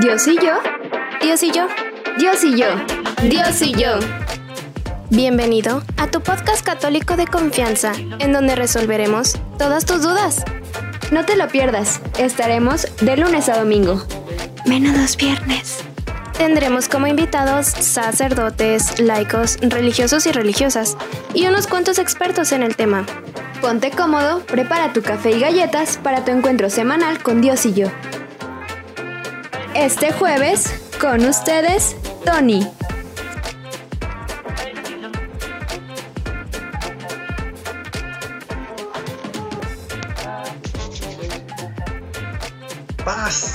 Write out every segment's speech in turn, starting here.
Dios y yo, Dios y yo, Dios y yo, Dios y yo. Bienvenido a tu podcast católico de confianza, en donde resolveremos todas tus dudas. No te lo pierdas, estaremos de lunes a domingo. Menos viernes. Tendremos como invitados sacerdotes, laicos, religiosos y religiosas, y unos cuantos expertos en el tema. Ponte cómodo, prepara tu café y galletas para tu encuentro semanal con Dios y yo. Este jueves, con ustedes, Tony.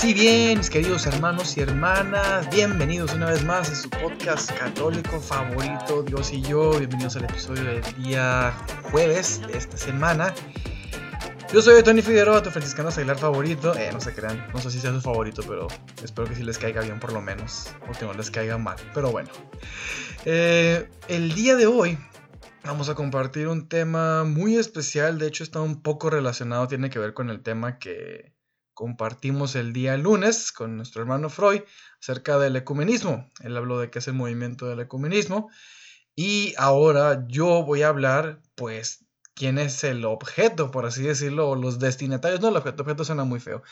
Y bien, mis queridos hermanos y hermanas, bienvenidos una vez más a su podcast católico favorito, Dios y yo. Bienvenidos al episodio del día jueves de esta semana. Yo soy Tony Figueroa, tu franciscano Aguilar favorito. Eh, no se crean, no sé si sea su favorito, pero espero que sí les caiga bien por lo menos, o que no les caiga mal. Pero bueno, eh, el día de hoy vamos a compartir un tema muy especial. De hecho, está un poco relacionado, tiene que ver con el tema que compartimos el día lunes con nuestro hermano Freud acerca del ecumenismo. Él habló de qué es el movimiento del ecumenismo. Y ahora yo voy a hablar, pues, quién es el objeto, por así decirlo, o los destinatarios. No, el objeto, objeto suena muy feo.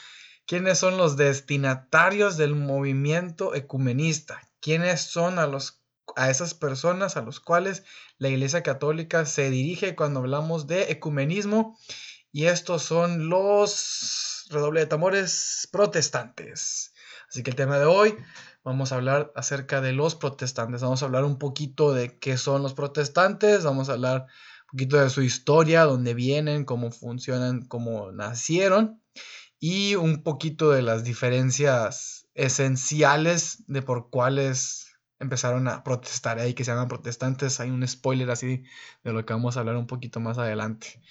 ¿Quiénes son los destinatarios del movimiento ecumenista? ¿Quiénes son a, los, a esas personas a los cuales la Iglesia Católica se dirige cuando hablamos de ecumenismo? Y estos son los redoble de tambores protestantes. Así que el tema de hoy vamos a hablar acerca de los protestantes. Vamos a hablar un poquito de qué son los protestantes. Vamos a hablar poquito de su historia, dónde vienen, cómo funcionan, cómo nacieron y un poquito de las diferencias esenciales de por cuáles empezaron a protestar ahí, que se llaman protestantes. Hay un spoiler así de lo que vamos a hablar un poquito más adelante.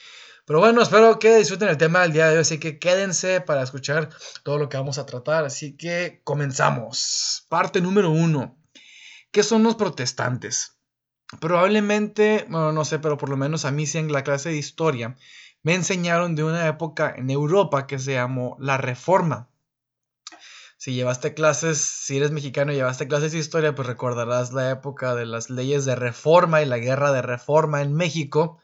Pero bueno, espero que disfruten el tema del día de hoy, así que quédense para escuchar todo lo que vamos a tratar. Así que comenzamos. Parte número uno. ¿Qué son los protestantes? Probablemente, bueno, no sé, pero por lo menos a mí sí en la clase de historia me enseñaron de una época en Europa que se llamó la Reforma. Si llevaste clases, si eres mexicano y llevaste clases de historia, pues recordarás la época de las leyes de reforma y la guerra de reforma en México.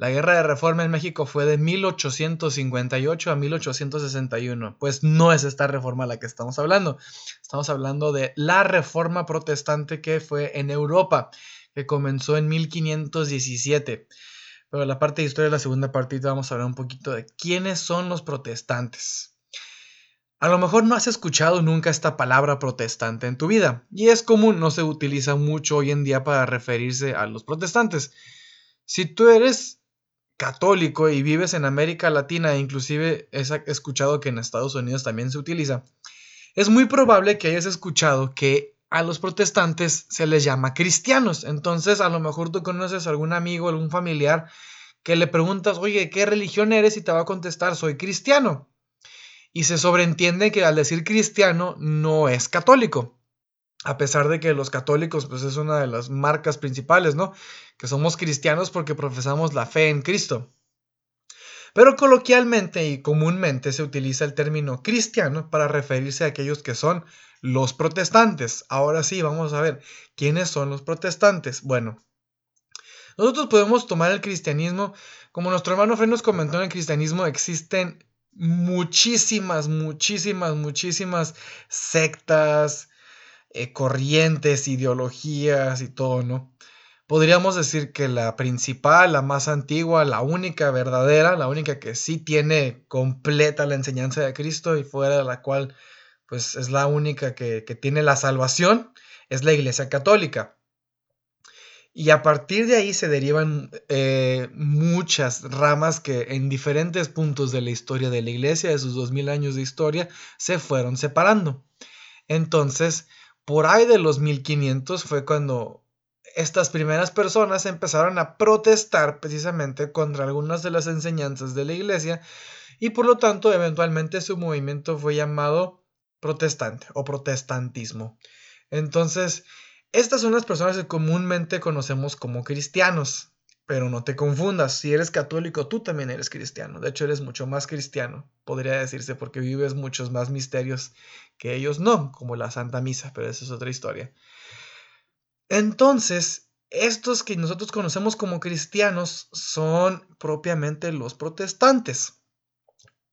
La guerra de reforma en México fue de 1858 a 1861. Pues no es esta reforma la que estamos hablando. Estamos hablando de la reforma protestante que fue en Europa que comenzó en 1517. Pero la parte de historia de la segunda partida vamos a hablar un poquito de quiénes son los protestantes. A lo mejor no has escuchado nunca esta palabra protestante en tu vida, y es común, no se utiliza mucho hoy en día para referirse a los protestantes. Si tú eres católico y vives en América Latina, inclusive he escuchado que en Estados Unidos también se utiliza, es muy probable que hayas escuchado que a los protestantes se les llama cristianos. Entonces, a lo mejor tú conoces a algún amigo, algún familiar que le preguntas, oye, ¿qué religión eres? Y te va a contestar, soy cristiano. Y se sobreentiende que al decir cristiano no es católico. A pesar de que los católicos, pues es una de las marcas principales, ¿no? Que somos cristianos porque profesamos la fe en Cristo. Pero coloquialmente y comúnmente se utiliza el término cristiano para referirse a aquellos que son los protestantes. Ahora sí, vamos a ver, ¿quiénes son los protestantes? Bueno, nosotros podemos tomar el cristianismo, como nuestro hermano Fred nos comentó, en el cristianismo existen muchísimas, muchísimas, muchísimas sectas, eh, corrientes, ideologías y todo, ¿no? Podríamos decir que la principal, la más antigua, la única verdadera, la única que sí tiene completa la enseñanza de Cristo y fuera de la cual pues es la única que, tiene la salvación, es la Iglesia Católica. Y a partir de ahí se derivan eh, muchas ramas que en diferentes puntos de la historia de la iglesia, de sus dos mil años de historia, se fueron separando. Entonces, por ahí de los 1500 fue cuando estas primeras personas empezaron a protestar precisamente contra algunas de las enseñanzas de la iglesia y por lo tanto eventualmente su movimiento fue llamado protestante o protestantismo. Entonces, estas son las personas que comúnmente conocemos como cristianos. Pero no te confundas, si eres católico, tú también eres cristiano. De hecho, eres mucho más cristiano, podría decirse, porque vives muchos más misterios que ellos no, como la Santa Misa, pero esa es otra historia. Entonces, estos que nosotros conocemos como cristianos son propiamente los protestantes.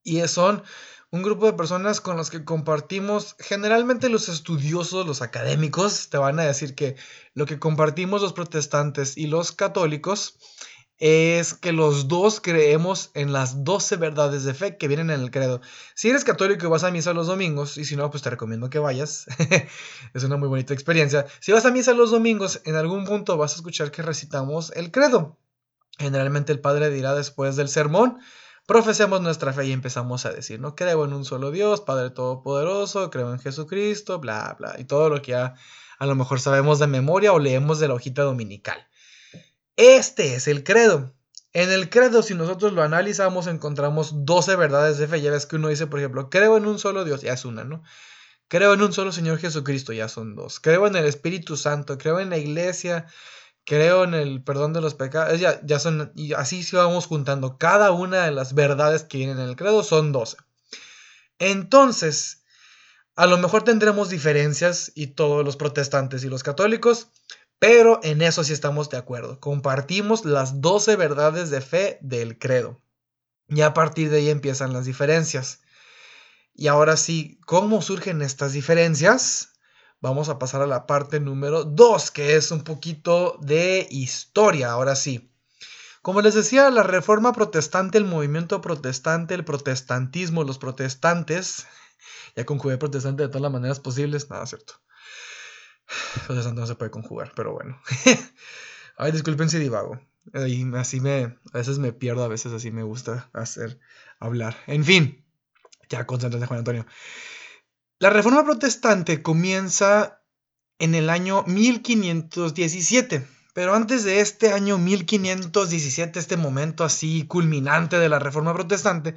Y son un grupo de personas con los que compartimos, generalmente los estudiosos, los académicos, te van a decir que lo que compartimos los protestantes y los católicos es que los dos creemos en las 12 verdades de fe que vienen en el credo. Si eres católico y vas a misa los domingos, y si no, pues te recomiendo que vayas. es una muy bonita experiencia. Si vas a misa los domingos, en algún punto vas a escuchar que recitamos el credo. Generalmente el padre dirá después del sermón, profesemos nuestra fe y empezamos a decir, no creo en un solo Dios, Padre Todopoderoso, creo en Jesucristo, bla, bla, y todo lo que ya a lo mejor sabemos de memoria o leemos de la hojita dominical. Este es el credo. En el credo, si nosotros lo analizamos, encontramos 12 verdades de fe. Ya ves que uno dice, por ejemplo, creo en un solo Dios, ya es una, ¿no? Creo en un solo Señor Jesucristo, ya son dos. Creo en el Espíritu Santo, creo en la iglesia, creo en el perdón de los pecados, ya, ya son, y así se vamos juntando. Cada una de las verdades que vienen en el credo son 12. Entonces, a lo mejor tendremos diferencias y todos los protestantes y los católicos, pero en eso sí estamos de acuerdo. Compartimos las 12 verdades de fe del credo. Y a partir de ahí empiezan las diferencias. Y ahora sí, ¿cómo surgen estas diferencias? Vamos a pasar a la parte número 2, que es un poquito de historia, ahora sí. Como les decía, la reforma protestante, el movimiento protestante, el protestantismo, los protestantes, ya conjugué protestante de todas las maneras posibles, nada cierto. Protestante no se puede conjugar, pero bueno. Ay, disculpen si divago. Y así me, a veces me pierdo, a veces así me gusta hacer, hablar. En fin, ya concéntrate, Juan Antonio. La reforma protestante comienza en el año 1517, pero antes de este año 1517, este momento así culminante de la reforma protestante,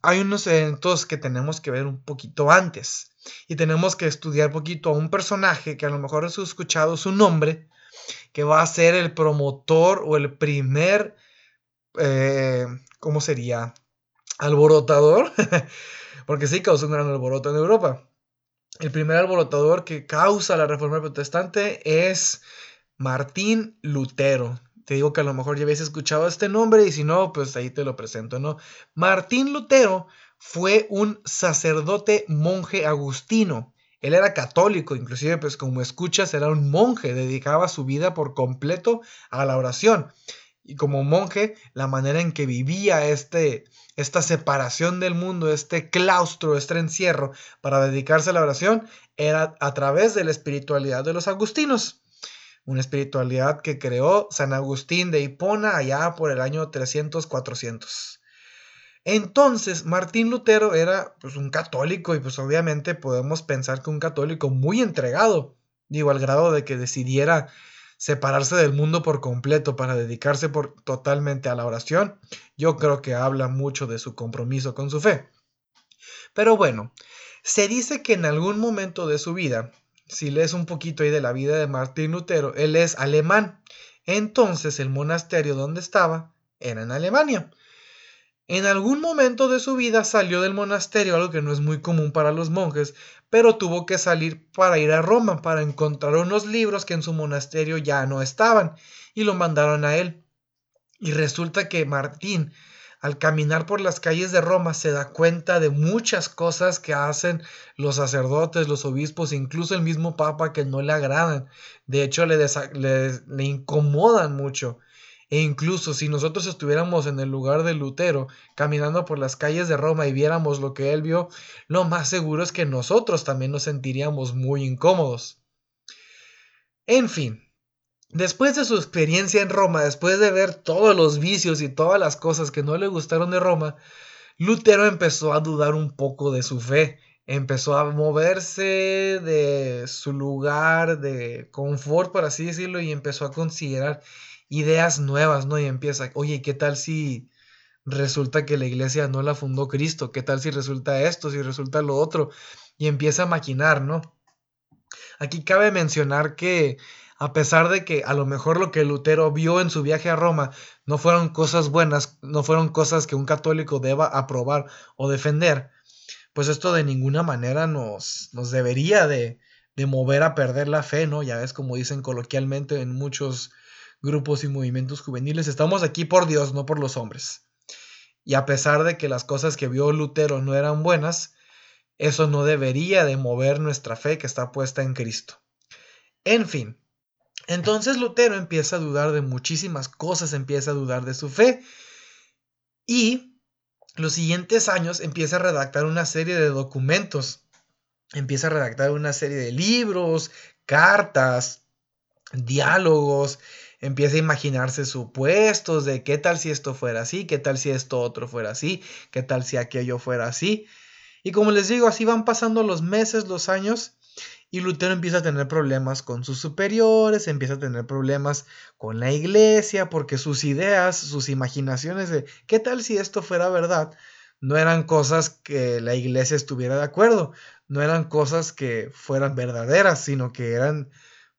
hay unos eventos que tenemos que ver un poquito antes y tenemos que estudiar poquito a un personaje que a lo mejor has escuchado su nombre, que va a ser el promotor o el primer, eh, ¿cómo sería? Alborotador porque sí causó un gran alboroto en Europa. El primer alborotador que causa la reforma protestante es Martín Lutero. Te digo que a lo mejor ya habéis escuchado este nombre y si no, pues ahí te lo presento, ¿no? Martín Lutero fue un sacerdote monje agustino. Él era católico, inclusive pues como escuchas era un monje, dedicaba su vida por completo a la oración. Y como monje, la manera en que vivía este, esta separación del mundo, este claustro, este encierro para dedicarse a la oración, era a través de la espiritualidad de los agustinos. Una espiritualidad que creó San Agustín de Hipona allá por el año 300-400. Entonces, Martín Lutero era pues, un católico y pues obviamente podemos pensar que un católico muy entregado, digo, al grado de que decidiera separarse del mundo por completo para dedicarse por, totalmente a la oración, yo creo que habla mucho de su compromiso con su fe. Pero bueno, se dice que en algún momento de su vida, si lees un poquito ahí de la vida de Martín Lutero, él es alemán. Entonces el monasterio donde estaba era en Alemania. En algún momento de su vida salió del monasterio, algo que no es muy común para los monjes, pero tuvo que salir para ir a Roma, para encontrar unos libros que en su monasterio ya no estaban, y lo mandaron a él. Y resulta que Martín, al caminar por las calles de Roma, se da cuenta de muchas cosas que hacen los sacerdotes, los obispos, incluso el mismo papa que no le agradan. De hecho, le, le incomodan mucho. E incluso si nosotros estuviéramos en el lugar de Lutero, caminando por las calles de Roma y viéramos lo que él vio, lo más seguro es que nosotros también nos sentiríamos muy incómodos. En fin, después de su experiencia en Roma, después de ver todos los vicios y todas las cosas que no le gustaron de Roma, Lutero empezó a dudar un poco de su fe, empezó a moverse de su lugar de confort, por así decirlo, y empezó a considerar ideas nuevas, ¿no? Y empieza, oye, ¿qué tal si resulta que la iglesia no la fundó Cristo? ¿Qué tal si resulta esto, si resulta lo otro? Y empieza a maquinar, ¿no? Aquí cabe mencionar que a pesar de que a lo mejor lo que Lutero vio en su viaje a Roma no fueron cosas buenas, no fueron cosas que un católico deba aprobar o defender, pues esto de ninguna manera nos, nos debería de, de mover a perder la fe, ¿no? Ya ves como dicen coloquialmente en muchos grupos y movimientos juveniles, estamos aquí por Dios, no por los hombres. Y a pesar de que las cosas que vio Lutero no eran buenas, eso no debería de mover nuestra fe que está puesta en Cristo. En fin, entonces Lutero empieza a dudar de muchísimas cosas, empieza a dudar de su fe y los siguientes años empieza a redactar una serie de documentos, empieza a redactar una serie de libros, cartas, diálogos, empieza a imaginarse supuestos de qué tal si esto fuera así, qué tal si esto otro fuera así, qué tal si aquello fuera así. Y como les digo, así van pasando los meses, los años, y Lutero empieza a tener problemas con sus superiores, empieza a tener problemas con la iglesia, porque sus ideas, sus imaginaciones de qué tal si esto fuera verdad, no eran cosas que la iglesia estuviera de acuerdo, no eran cosas que fueran verdaderas, sino que eran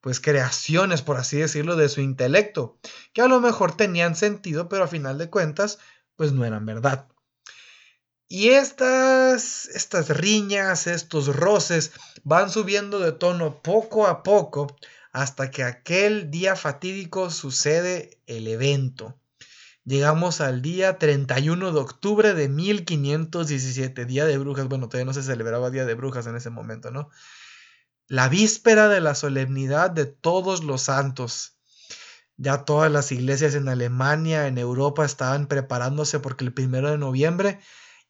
pues creaciones, por así decirlo, de su intelecto, que a lo mejor tenían sentido, pero a final de cuentas, pues no eran verdad. Y estas, estas riñas, estos roces van subiendo de tono poco a poco hasta que aquel día fatídico sucede el evento. Llegamos al día 31 de octubre de 1517, Día de Brujas. Bueno, todavía no se celebraba Día de Brujas en ese momento, ¿no? La víspera de la solemnidad de todos los santos. Ya todas las iglesias en Alemania, en Europa, estaban preparándose porque el primero de noviembre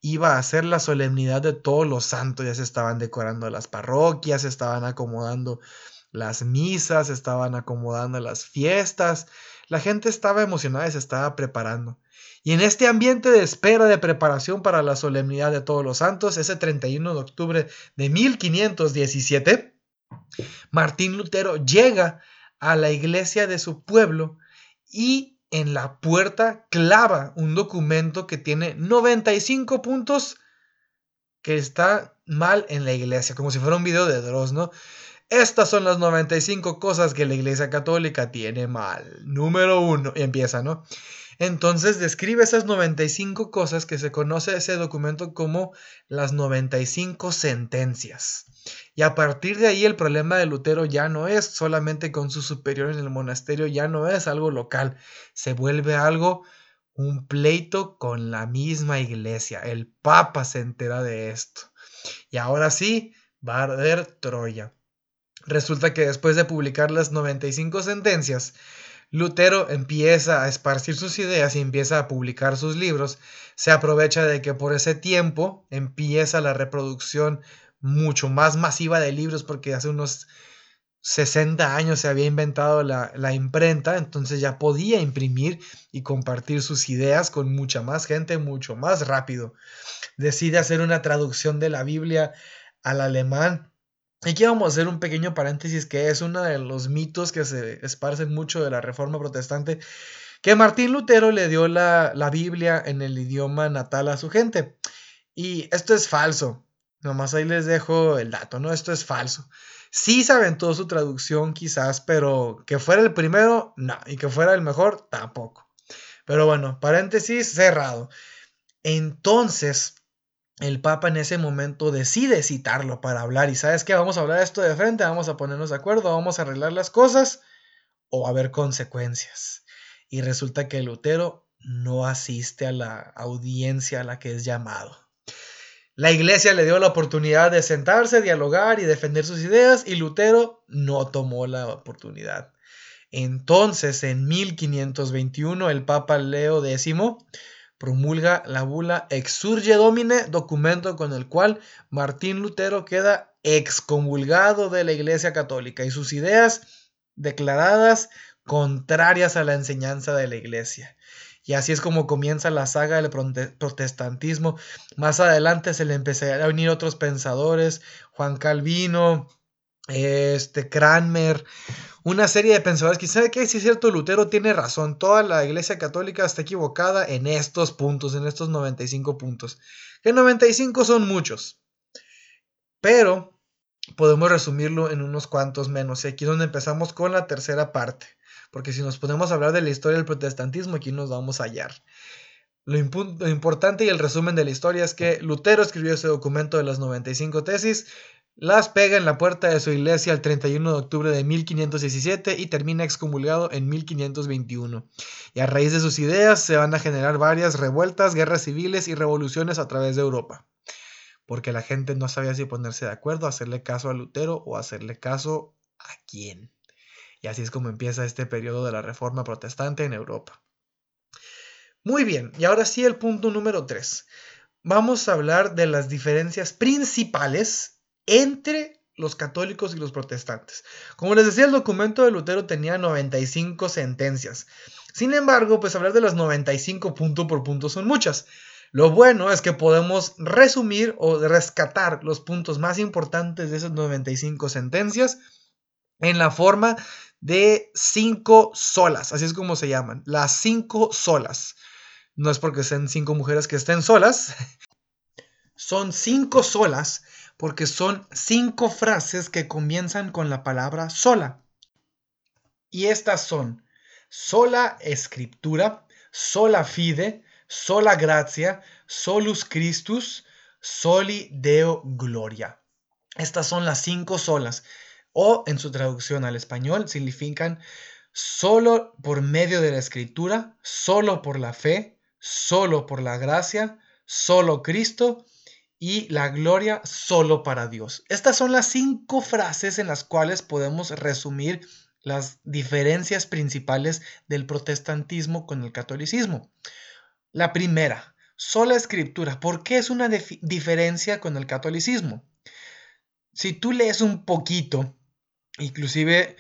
iba a ser la solemnidad de todos los santos. Ya se estaban decorando las parroquias, se estaban acomodando las misas, se estaban acomodando las fiestas. La gente estaba emocionada y se estaba preparando. Y en este ambiente de espera de preparación para la solemnidad de todos los santos, ese 31 de octubre de 1517, Martín Lutero llega a la iglesia de su pueblo y en la puerta clava un documento que tiene 95 puntos que está mal en la iglesia, como si fuera un video de Dross, ¿no? Estas son las 95 cosas que la Iglesia Católica tiene mal. Número uno. Y empieza, ¿no? Entonces describe esas 95 cosas que se conoce ese documento como las 95 sentencias. Y a partir de ahí el problema de Lutero ya no es solamente con su superior en el monasterio, ya no es algo local, se vuelve algo, un pleito con la misma iglesia. El Papa se entera de esto. Y ahora sí, va a arder Troya. Resulta que después de publicar las 95 sentencias, Lutero empieza a esparcir sus ideas y empieza a publicar sus libros. Se aprovecha de que por ese tiempo empieza la reproducción mucho más masiva de libros porque hace unos 60 años se había inventado la, la, imprenta, entonces ya podía imprimir y compartir sus ideas con mucha más gente, mucho más rápido. Decide hacer una traducción de la Biblia al alemán Aquí vamos a hacer un pequeño paréntesis que es uno de los mitos que se esparcen mucho de la Reforma Protestante, que Martín Lutero le dio la, la Biblia en el idioma natal a su gente. Y esto es falso. Nomás ahí les dejo el dato, ¿no? Esto es falso. Sí se aventó su traducción quizás, pero que fuera el primero, no. Y que fuera el mejor, tampoco. Pero bueno, paréntesis cerrado. Entonces, el Papa en ese momento decide citarlo para hablar y sabes qué, vamos a hablar esto de frente, vamos a ponernos de acuerdo, vamos a arreglar las cosas o a haber consecuencias. Y resulta que Lutero no asiste a la audiencia a la que es llamado. La iglesia le dio la oportunidad de sentarse, dialogar y defender sus ideas y Lutero no tomó la oportunidad. Entonces, en 1521, el Papa Leo X promulga la bula Exurge Domine, documento con el cual Martín Lutero queda excomulgado de la Iglesia Católica y sus ideas declaradas contrarias a la enseñanza de la Iglesia. Y así es como comienza la saga del protestantismo. Más adelante se le empezaron a unir otros pensadores, Juan Calvino, este Cranmer, una serie de pensadores que sabe si es cierto, Lutero tiene razón, toda la iglesia católica está equivocada en estos puntos, en estos 95 puntos. Que 95 son muchos. Pero podemos resumirlo en unos cuantos menos. Y aquí es donde empezamos con la tercera parte. Porque si nos ponemos a hablar de la historia del protestantismo, aquí nos vamos a hallar. Lo, lo, importante y el resumen de la historia es que Lutero escribió ese documento de las 95 tesis, las pega en la puerta de su iglesia el 31 de octubre de 1517 y termina excomulgado en 1521. Y a raíz de sus ideas se van a generar varias revueltas, guerras civiles y revoluciones a través de Europa porque la gente no sabía si ponerse de acuerdo, hacerle caso a Lutero o hacerle caso a quién. Y así es como empieza este periodo de la Reforma Protestante en Europa. Muy bien, y ahora sí el punto número 3. Vamos a hablar de las diferencias principales entre los católicos y los protestantes. Como les decía, el documento de Lutero tenía 95 sentencias. Sin embargo, pues hablar de las 95 punto por punto son muchas. Lo bueno es que podemos resumir o rescatar los puntos más importantes de esas 95 sentencias en la forma de cinco solas, así es como se llaman, las cinco solas. No es porque sean cinco mujeres que estén solas, son cinco solas porque son cinco frases que comienzan con la palabra sola. Y estas son sola escritura, sola fide, sola gracia, solus Christus, soli Deo gloria. Estas son las cinco solas, o en su traducción al español significan solo por medio de la escritura, solo por la fe, solo por la gracia, solo Cristo y la gloria solo para Dios. Estas son las cinco frases en las cuales podemos resumir las diferencias principales del protestantismo con el catolicismo. La primera, sola escritura. ¿Por qué es una diferencia con el catolicismo? Si tú lees un poquito, inclusive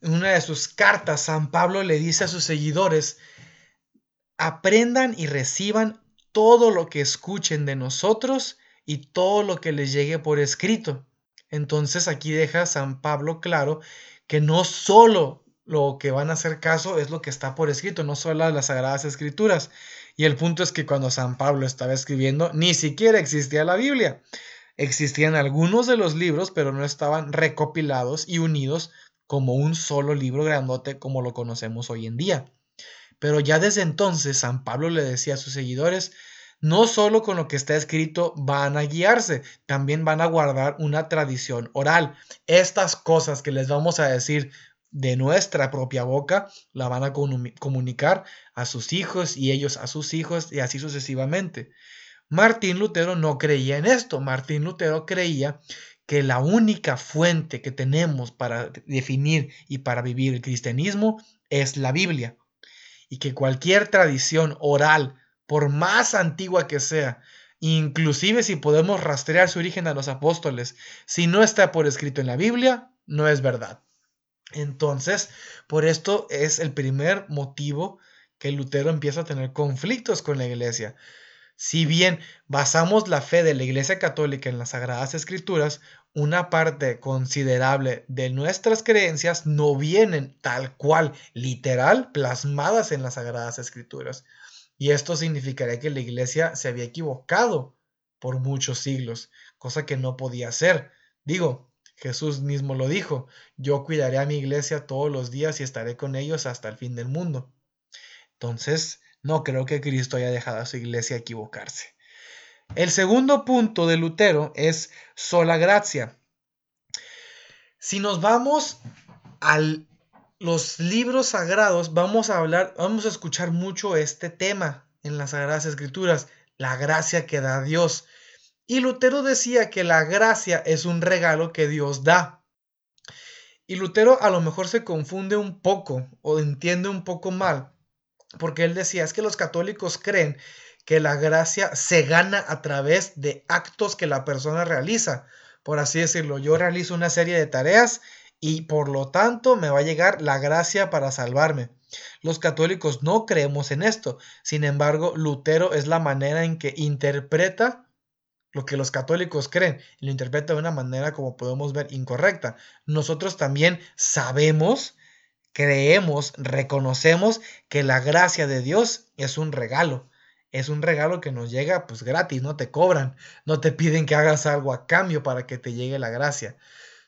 en una de sus cartas, San Pablo le dice a sus seguidores, aprendan y reciban todo lo que escuchen de nosotros y todo lo que les llegue por escrito. Entonces aquí deja San Pablo claro que no solo lo que van a hacer caso es lo que está por escrito, no solo las sagradas escrituras, y el punto es que cuando San Pablo estaba escribiendo, ni siquiera existía la Biblia. Existían algunos de los libros, pero no estaban recopilados y unidos como un solo libro grandote como lo conocemos hoy en día. Pero ya desde entonces San Pablo le decía a sus seguidores, no solo con lo que está escrito van a guiarse, también van a guardar una tradición oral. Estas cosas que les vamos a decir de nuestra propia boca, la van a comunicar a sus hijos y ellos a sus hijos y así sucesivamente. Martín Lutero no creía en esto. Martín Lutero creía que la única fuente que tenemos para definir y para vivir el cristianismo es la Biblia. Y que cualquier tradición oral, por más antigua que sea, inclusive si podemos rastrear su origen a los apóstoles, si no está por escrito en la Biblia, no es verdad. Entonces, por esto es el primer motivo que Lutero empieza a tener conflictos con la iglesia. Si bien basamos la fe de la Iglesia Católica en las Sagradas Escrituras, una parte considerable de nuestras creencias no vienen tal cual, literal, plasmadas en las Sagradas Escrituras. Y esto significaría que la Iglesia se había equivocado por muchos siglos, cosa que no podía ser. Digo, Jesús mismo lo dijo, yo cuidaré a mi iglesia todos los días y estaré con ellos hasta el fin del mundo. Entonces, no creo que Cristo haya dejado a su iglesia equivocarse. El segundo punto de Lutero es sola gracia. Si nos vamos a los libros sagrados, vamos a hablar, vamos a escuchar mucho este tema en las Sagradas Escrituras, la gracia que da Dios. Y Lutero decía que la gracia es un regalo que Dios da. Y Lutero a lo mejor se confunde un poco o entiende un poco mal, porque él decía es que los católicos creen que la gracia se gana a través de actos que la persona realiza. Por así decirlo, yo realizo una serie de tareas y por lo tanto me va a llegar la gracia para salvarme. Los católicos no creemos en esto. Sin embargo, Lutero es la manera en que interpreta lo que los católicos creen y lo interpreta de una manera como podemos ver incorrecta. Nosotros también sabemos, creemos, reconocemos que la gracia de Dios es un regalo. es un regalo que nos llega pues gratis, no te cobran, no te piden que hagas algo a cambio para que te llegue la gracia.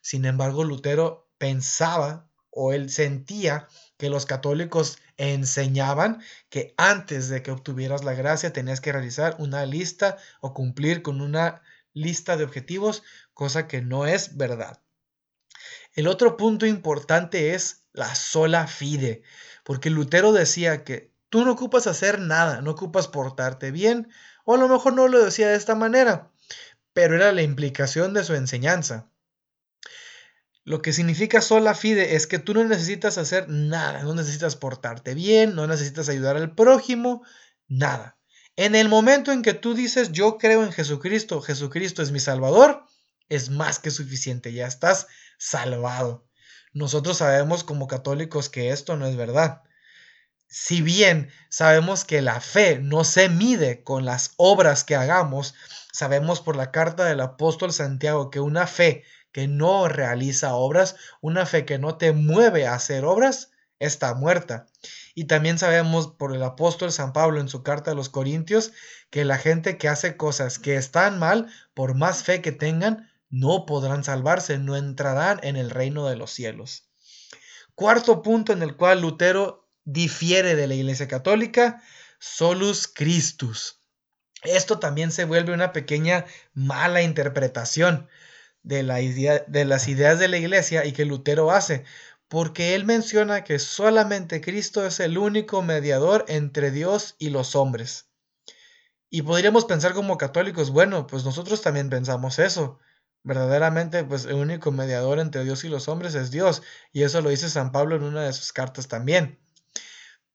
Sin embargo, Lutero pensaba o él sentía que los católicos enseñaban que antes de que obtuvieras la gracia tenías que realizar una lista o cumplir con una lista de objetivos, cosa que no es verdad. El otro punto importante es la sola fide, porque Lutero decía que tú no ocupas hacer nada, no ocupas portarte bien, o a lo mejor no lo decía de esta manera, pero era la implicación de su enseñanza. Lo que significa sola fide es que tú no necesitas hacer nada, no necesitas portarte bien, no necesitas ayudar al prójimo, nada. En el momento en que tú dices yo creo en Jesucristo, Jesucristo es mi Salvador, es más que suficiente, ya estás salvado. Nosotros sabemos como católicos que esto no es verdad. Si bien sabemos que la fe no se mide con las obras que hagamos, sabemos por la carta del apóstol Santiago que una fe que no realiza obras, una fe que no te mueve a hacer obras, está muerta. Y también sabemos por el apóstol San Pablo en su carta a los Corintios que la gente que hace cosas que están mal, por más fe que tengan, no podrán salvarse, no entrarán en el reino de los cielos. Cuarto punto en el cual Lutero difiere de la Iglesia Católica, solus Christus. Esto también se vuelve una pequeña mala interpretación, de, de las ideas de la iglesia y que Lutero hace, porque él menciona que solamente Cristo es el único mediador entre Dios y los hombres. Y podríamos pensar como católicos, bueno, pues nosotros también pensamos eso. Verdaderamente, pues el único mediador entre Dios y los hombres es Dios, y eso lo dice San Pablo en una de sus cartas también.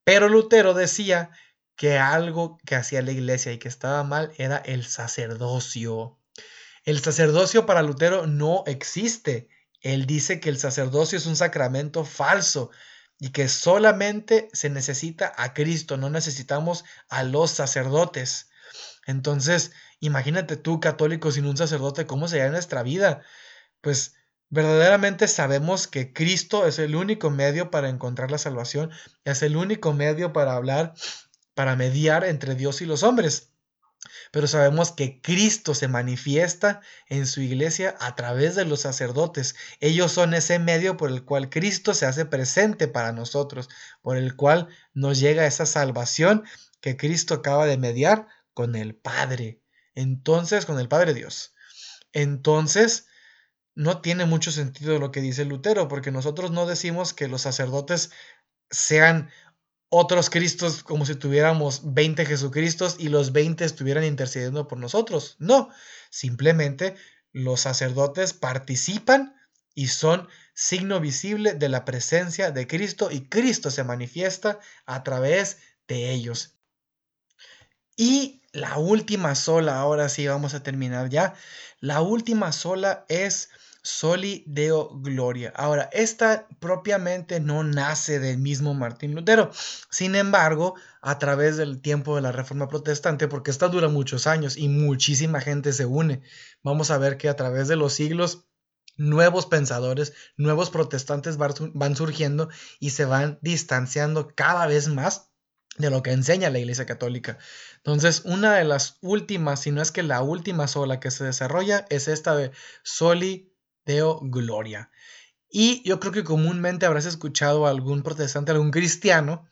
Pero Lutero decía que algo que hacía la iglesia y que estaba mal era el sacerdocio. El sacerdocio para Lutero no existe. Él dice que el sacerdocio es un sacramento falso y que solamente se necesita a Cristo, no necesitamos a los sacerdotes. Entonces, imagínate tú, católico, sin un sacerdote, ¿cómo sería nuestra vida? Pues verdaderamente sabemos que Cristo es el único medio para encontrar la salvación, es el único medio para hablar, para mediar entre Dios y los hombres. Pero sabemos que Cristo se manifiesta en su iglesia a través de los sacerdotes. Ellos son ese medio por el cual Cristo se hace presente para nosotros, por el cual nos llega esa salvación que Cristo acaba de mediar con el Padre. Entonces, con el Padre Dios. Entonces, no tiene mucho sentido lo que dice Lutero, porque nosotros no decimos que los sacerdotes sean otros Cristos como si tuviéramos 20 Jesucristos y los 20 estuvieran intercediendo por nosotros. No, simplemente los sacerdotes participan y son signo visible de la presencia de Cristo y Cristo se manifiesta a través de ellos. Y la última sola, ahora sí vamos a terminar ya. La última sola es Soli Deo Gloria. Ahora, esta propiamente no nace del mismo Martín Lutero. Sin embargo, a través del tiempo de la Reforma Protestante, porque esta dura muchos años y muchísima gente se une, vamos a ver que a través de los siglos nuevos pensadores, nuevos protestantes van surgiendo y se van distanciando cada vez más de lo que enseña la Iglesia Católica. Entonces, una de las últimas, si no es que la última sola que se desarrolla, es esta de Soli Deo Gloria. Y yo creo que comúnmente habrás escuchado a algún protestante, algún cristiano,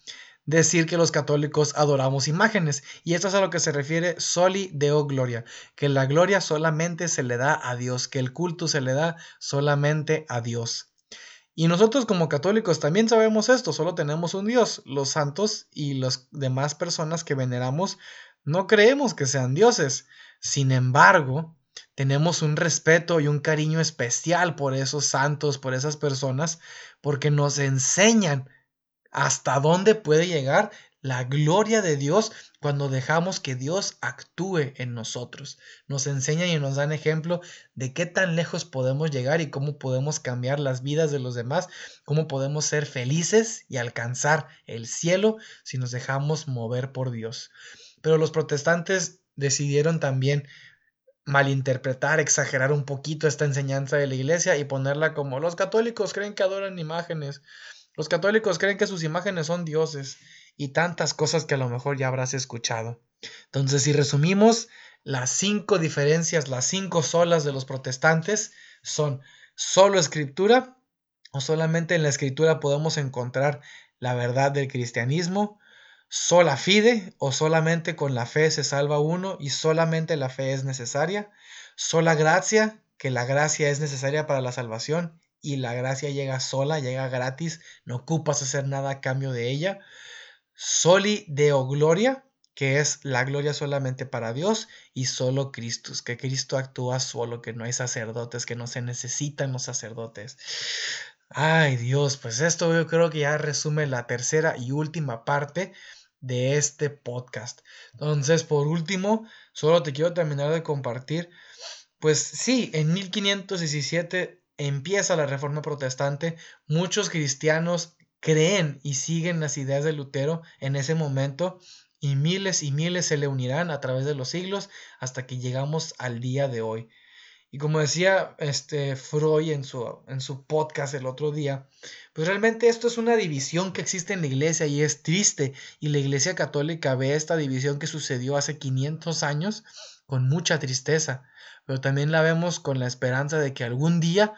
decir que los católicos adoramos imágenes. Y esto es a lo que se refiere soli deo gloria, que la gloria solamente se le da a Dios, que el culto se le da solamente a Dios. Y nosotros como católicos también sabemos esto, solo tenemos un Dios. Los santos y las demás personas que veneramos no creemos que sean dioses. Sin embargo, tenemos un respeto y un cariño especial por esos santos, por esas personas, porque nos enseñan hasta dónde puede llegar la gloria de Dios cuando dejamos que Dios actúe en nosotros. Nos enseñan y nos dan ejemplo de qué tan lejos podemos llegar y cómo podemos cambiar las vidas de los demás, cómo podemos ser felices y alcanzar el cielo si nos dejamos mover por Dios. Pero los protestantes decidieron también malinterpretar, exagerar un poquito esta enseñanza de la iglesia y ponerla como los católicos creen que adoran imágenes, los católicos creen que sus imágenes son dioses y tantas cosas que a lo mejor ya habrás escuchado. Entonces, si resumimos, las cinco diferencias, las cinco solas de los protestantes son solo escritura o solamente en la escritura podemos encontrar la verdad del cristianismo, sola fide o solamente con la fe se salva uno y solamente la fe es necesaria, sola gracia, que la gracia es necesaria para la salvación y la gracia llega sola, llega gratis, no ocupas hacer nada a cambio de ella, soli deo gloria, que es la gloria solamente para Dios y solo Cristo, que Cristo actúa solo, que no hay sacerdotes, que no se necesitan los sacerdotes. Ay Dios, pues esto yo creo que ya resume la tercera y última parte de este podcast. Entonces, por último, solo te quiero terminar de compartir, pues sí, en 1517 empieza la Reforma Protestante, muchos cristianos creen y siguen las ideas de Lutero en ese momento y miles y miles se le unirán a través de los siglos hasta que llegamos al día de hoy. Y como decía este Freud en su, en su podcast el otro día, pues realmente esto es una división que existe en la iglesia y es triste. Y la iglesia católica ve esta división que sucedió hace 500 años con mucha tristeza. Pero también la vemos con la esperanza de que algún día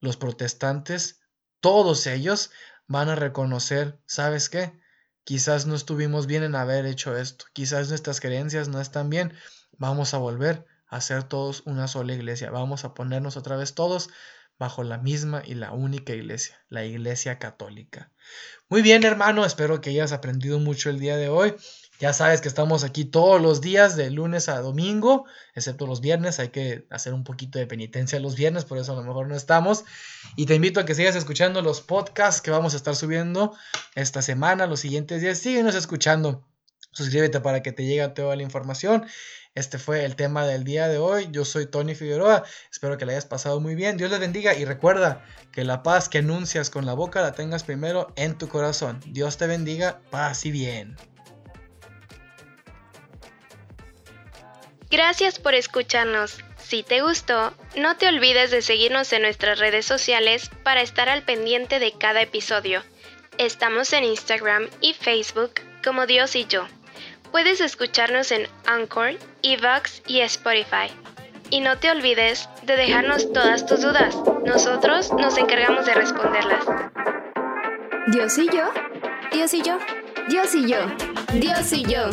los protestantes, todos ellos, van a reconocer, ¿sabes qué? Quizás no estuvimos bien en haber hecho esto. Quizás nuestras creencias no están bien. Vamos a volver hacer todos una sola iglesia. Vamos a ponernos otra vez todos bajo la misma y la única iglesia, la iglesia católica. Muy bien, hermano, espero que hayas aprendido mucho el día de hoy. Ya sabes que estamos aquí todos los días, de lunes a domingo, excepto los viernes. Hay que hacer un poquito de penitencia los viernes, por eso a lo mejor no estamos. Y te invito a que sigas escuchando los podcasts que vamos a estar subiendo esta semana, los siguientes días. Síguenos escuchando. Suscríbete para que te llegue toda la información. Este fue el tema del día de hoy. Yo soy Tony Figueroa. Espero que le hayas pasado muy bien. Dios les bendiga y recuerda que la paz que anuncias con la boca la tengas primero en tu corazón. Dios te bendiga, paz y bien. Gracias por escucharnos. Si te gustó, no te olvides de seguirnos en nuestras redes sociales para estar al pendiente de cada episodio. Estamos en Instagram y Facebook como Dios y yo. Puedes escucharnos en Anchor, Evox y Spotify. Y no te olvides de dejarnos todas tus dudas. Nosotros nos encargamos de responderlas. Dios y yo, Dios y yo, Dios y yo, Dios y yo.